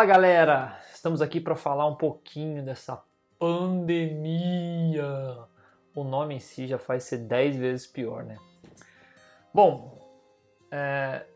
Fala galera, estamos aqui para falar um pouquinho dessa pandemia. O nome em si já faz ser 10 vezes pior, né? Bom, é...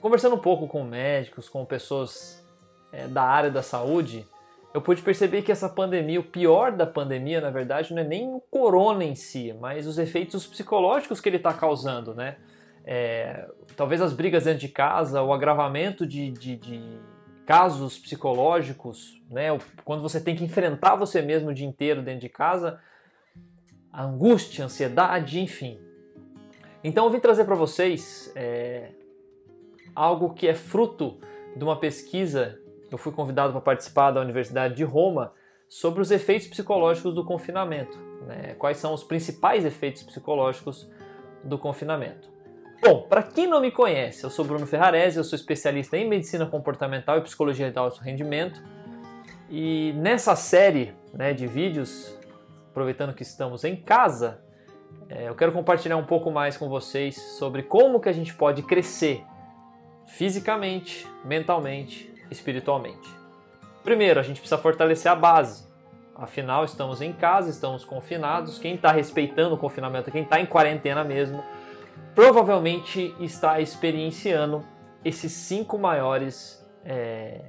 conversando um pouco com médicos, com pessoas é, da área da saúde, eu pude perceber que essa pandemia, o pior da pandemia, na verdade, não é nem o corona em si, mas os efeitos psicológicos que ele está causando, né? É, talvez as brigas dentro de casa, o agravamento de, de, de casos psicológicos, né? Quando você tem que enfrentar você mesmo o dia inteiro dentro de casa, a angústia, a ansiedade, enfim. Então eu vim trazer para vocês é, algo que é fruto de uma pesquisa eu fui convidado para participar da Universidade de Roma sobre os efeitos psicológicos do confinamento. Né? Quais são os principais efeitos psicológicos do confinamento? Bom, para quem não me conhece, eu sou Bruno Ferrarese, eu sou especialista em medicina comportamental e psicologia de alto rendimento. E nessa série né, de vídeos, aproveitando que estamos em casa, é, eu quero compartilhar um pouco mais com vocês sobre como que a gente pode crescer fisicamente, mentalmente espiritualmente. Primeiro, a gente precisa fortalecer a base. Afinal, estamos em casa, estamos confinados. Quem está respeitando o confinamento, quem está em quarentena mesmo, provavelmente está experienciando esses cinco maiores é,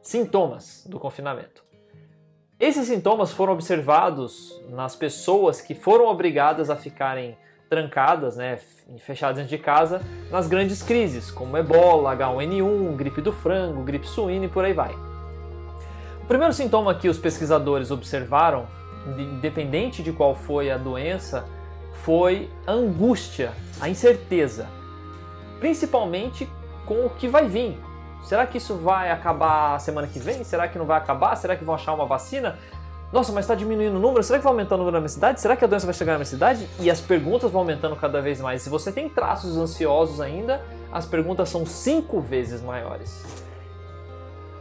sintomas do confinamento. Esses sintomas foram observados nas pessoas que foram obrigadas a ficarem trancadas, né, fechadas dentro de casa, nas grandes crises, como ebola, H1N1, gripe do frango, gripe suína e por aí vai. O primeiro sintoma que os pesquisadores observaram, independente de qual foi a doença, foi a angústia, a incerteza, principalmente com o que vai vir. Será que isso vai acabar semana que vem? Será que não vai acabar? Será que vão achar uma vacina? Nossa, mas está diminuindo o número? Será que vai aumentar o número na minha cidade? Será que a doença vai chegar na minha cidade? E as perguntas vão aumentando cada vez mais. Se você tem traços ansiosos ainda, as perguntas são cinco vezes maiores.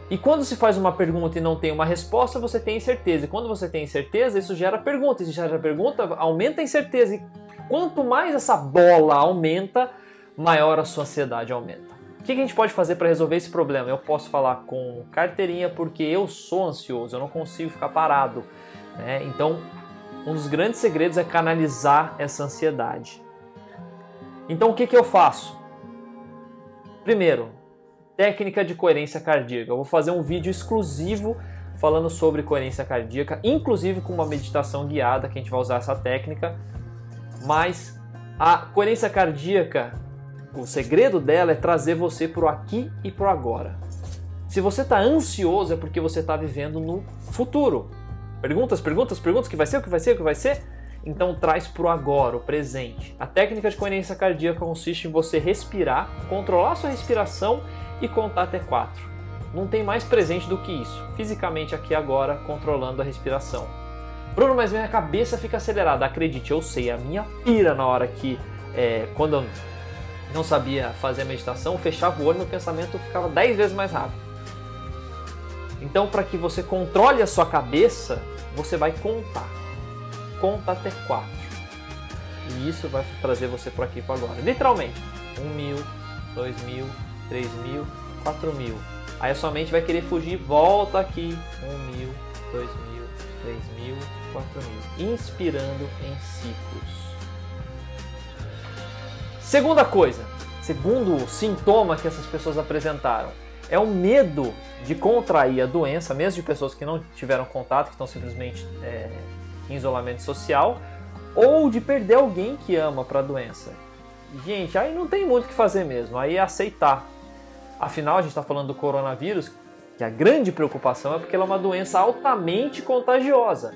E quando se faz uma pergunta e não tem uma resposta, você tem incerteza. E quando você tem incerteza, isso gera pergunta. Se gera pergunta, aumenta a incerteza. E quanto mais essa bola aumenta, maior a sua ansiedade aumenta que, que a gente pode fazer para resolver esse problema? Eu posso falar com carteirinha porque eu sou ansioso, eu não consigo ficar parado. Né? Então, um dos grandes segredos é canalizar essa ansiedade. Então, o que, que eu faço? Primeiro, técnica de coerência cardíaca. Eu vou fazer um vídeo exclusivo falando sobre coerência cardíaca, inclusive com uma meditação guiada que a gente vai usar essa técnica. Mas a coerência cardíaca o segredo dela é trazer você para o aqui e para o agora. Se você está ansioso é porque você está vivendo no futuro. Perguntas, perguntas, perguntas, o que vai ser, o que vai ser, o que vai ser? Então traz para o agora, o presente. A técnica de coerência cardíaca consiste em você respirar, controlar sua respiração e contar até quatro. Não tem mais presente do que isso. Fisicamente aqui agora, controlando a respiração. Bruno, mas minha cabeça fica acelerada. Acredite, eu sei, a minha pira na hora que, é, quando eu não sabia fazer a meditação, fechava o olho e meu pensamento ficava 10 vezes mais rápido. Então, para que você controle a sua cabeça, você vai contar. Conta até 4. E isso vai trazer você para aqui para agora. Literalmente. 1 mil, 2 mil, 3 mil, 4 mil. Aí a sua mente vai querer fugir, volta aqui. 1 mil, 2 mil, 3 mil, 4 mil. Inspirando em ciclos. Segunda coisa, segundo sintoma que essas pessoas apresentaram, é o medo de contrair a doença, mesmo de pessoas que não tiveram contato, que estão simplesmente é, em isolamento social, ou de perder alguém que ama para a doença. Gente, aí não tem muito o que fazer mesmo, aí é aceitar. Afinal, a gente está falando do coronavírus, que a grande preocupação é porque ela é uma doença altamente contagiosa.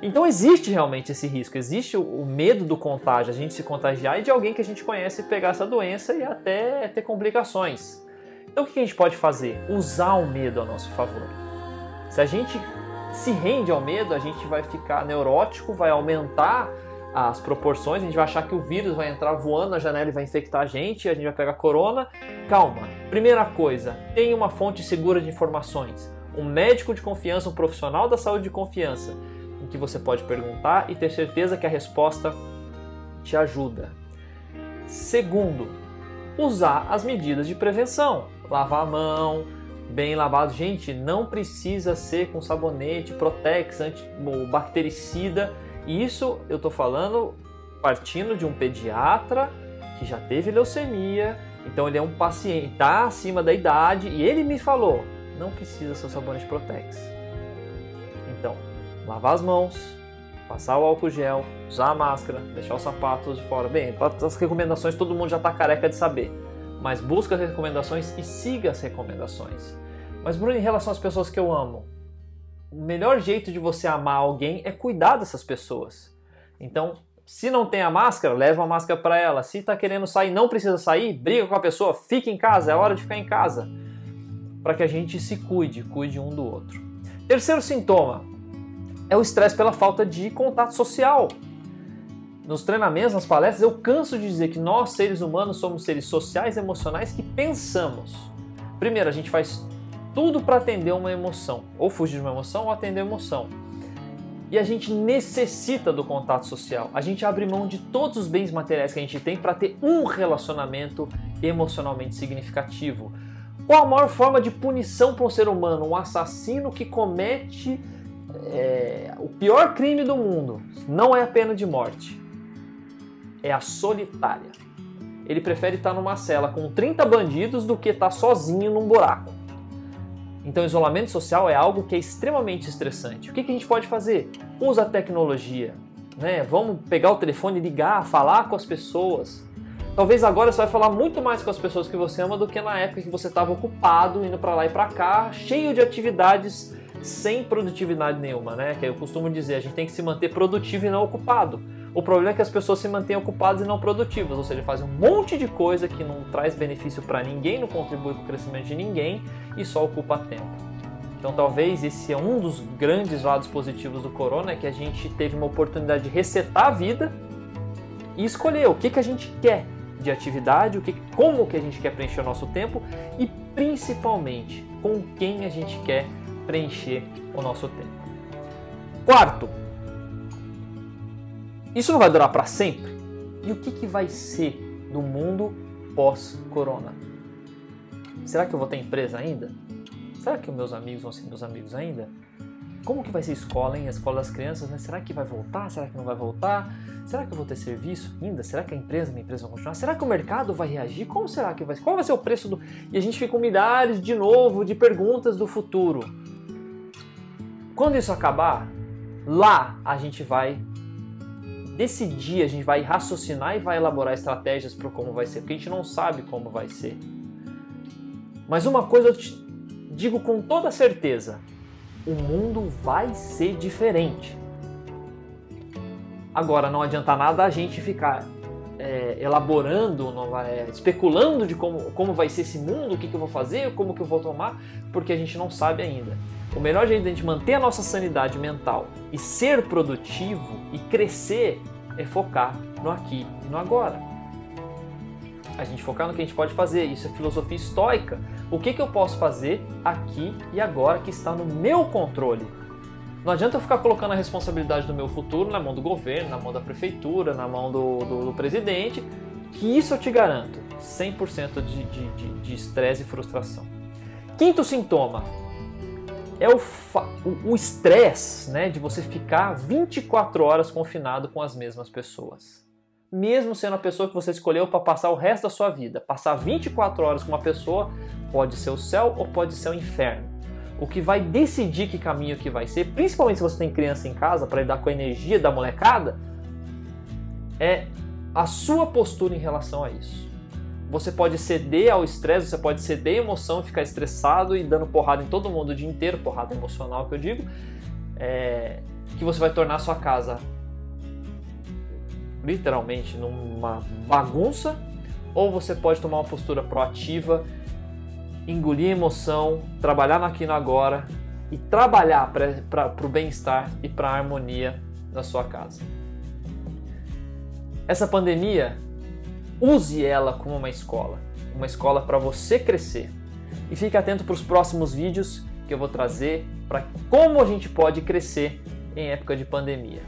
Então existe realmente esse risco, existe o, medo do contágio, a gente se contagiar e de alguém que a gente conhece pegar essa doença e até ter complicações. Então o que a gente pode fazer? Usar o medo a nosso favor. Se a gente se rende ao medo, a gente vai ficar neurótico, vai aumentar as proporções, a gente vai achar que o vírus vai entrar voando na janela e vai infectar a gente, a gente vai pegar corona. Calma. Primeira coisa, tenha uma fonte segura de informações. Um médico de confiança, um profissional da saúde de confiança em que você pode perguntar e ter certeza que a resposta te ajuda. Segundo, usar as medidas de prevenção. Lavar a mão, bem lavado. Gente, não precisa ser com sabonete, protex, anti, bactericida. Isso eu tô falando partindo de um pediatra que já teve leucemia, então ele é um paciente, tá acima da idade e ele me falou, não precisa ser sabonete protex. Então, lavar as mãos, passar o álcool gel, usar a máscara, deixar os sapatos de fora. Bem, as recomendações todo mundo já está careca de saber, mas busca as recomendações e siga as recomendações. Mas Bruno, em relação às pessoas que eu amo, o melhor jeito de você amar alguém é cuidar dessas pessoas. Então, se não tem a máscara, leva a máscara para ela. Se está querendo sair, não precisa sair, briga com a pessoa, fica em casa, é hora de ficar em casa. Para que a gente se cuide, cuide um do outro. Terceiro sintoma é o estresse pela falta de contato social. Nos treinamentos, nas palestras, eu canso de dizer que nós, seres humanos, somos seres sociais emocionais que pensamos. Primeiro, a gente faz tudo para atender uma emoção, ou fugir de uma emoção ou atender uma emoção. E a gente necessita do contato social. A gente abre mão de todos os bens materiais que a gente tem para ter um relacionamento emocionalmente significativo. Qual a maior forma de punição para um ser humano? Um assassino que comete é, o pior crime do mundo não é a pena de morte, é a solitária. Ele prefere estar numa cela com 30 bandidos do que estar sozinho num buraco. Então, isolamento social é algo que é extremamente estressante. O que, que a gente pode fazer? Usa a tecnologia. Né? Vamos pegar o telefone, ligar, falar com as pessoas. Talvez agora você vai falar muito mais com as pessoas que você ama do que na época que você estava ocupado, indo para lá e para cá, cheio de atividades sem produtividade nenhuma, né? Que eu costumo dizer, a gente tem que se manter produtivo e não ocupado. O problema é que as pessoas se mantêm ocupadas e não produtivas, ou seja, fazem um monte de coisa que não traz benefício para ninguém, não contribui para o crescimento de ninguém e só ocupa tempo. Então, talvez esse é um dos grandes lados positivos do corona, é que a gente teve uma oportunidade de resetar a vida e escolher o que, que a gente quer de atividade, o que, como que a gente quer preencher o nosso tempo e principalmente com quem a gente quer preencher o nosso tempo. Quarto, isso não vai durar para sempre? E o que, que vai ser do mundo pós-corona? Será que eu vou ter empresa ainda? Será que meus amigos vão ser meus amigos ainda? Como que vai ser a escola, hein? A escola das crianças, né? Será que vai voltar? Será que não vai voltar? Será que eu vou ter serviço ainda? Será que a empresa, minha empresa vai continuar? Será que o mercado vai reagir? Como será que vai? Qual vai ser o preço do... E a gente fica com milhares, de novo, de perguntas do futuro. Quando isso acabar, lá a gente vai decidir, a gente vai raciocinar e vai elaborar estratégias para como vai ser, porque a gente não sabe como vai ser. Mas uma coisa eu te digo com toda certeza: o mundo vai ser diferente. Agora, não adianta nada a gente ficar é, elaborando, é, especulando de como, como vai ser esse mundo, o que, que eu vou fazer, como que eu vou tomar, porque a gente não sabe ainda. O melhor jeito de a gente manter a nossa sanidade mental e ser produtivo e crescer é focar no aqui e no agora. A gente focar no que a gente pode fazer, isso é filosofia estoica. O que, que eu posso fazer aqui e agora que está no meu controle? Não adianta eu ficar colocando a responsabilidade do meu futuro na mão do governo, na mão da prefeitura, na mão do, do, do presidente, que isso eu te garanto, 100% de estresse e frustração. Quinto sintoma, é o estresse né, de você ficar 24 horas confinado com as mesmas pessoas. Mesmo sendo a pessoa que você escolheu para passar o resto da sua vida. Passar 24 horas com uma pessoa pode ser o céu ou pode ser o inferno. O que vai decidir que caminho que vai ser, principalmente se você tem criança em casa para lidar com a energia da molecada, é a sua postura em relação a isso. Você pode ceder ao estresse, você pode ceder à emoção, ficar estressado e dando porrada em todo mundo o dia inteiro, porrada emocional que eu digo, é, que você vai tornar a sua casa literalmente numa bagunça, ou você pode tomar uma postura proativa, engolir emoção, trabalhar no aqui no agora e trabalhar para o bem-estar e para a harmonia da sua casa. Essa pandemia Use ela como uma escola, uma escola para você crescer. E fique atento para os próximos vídeos que eu vou trazer para como a gente pode crescer em época de pandemia.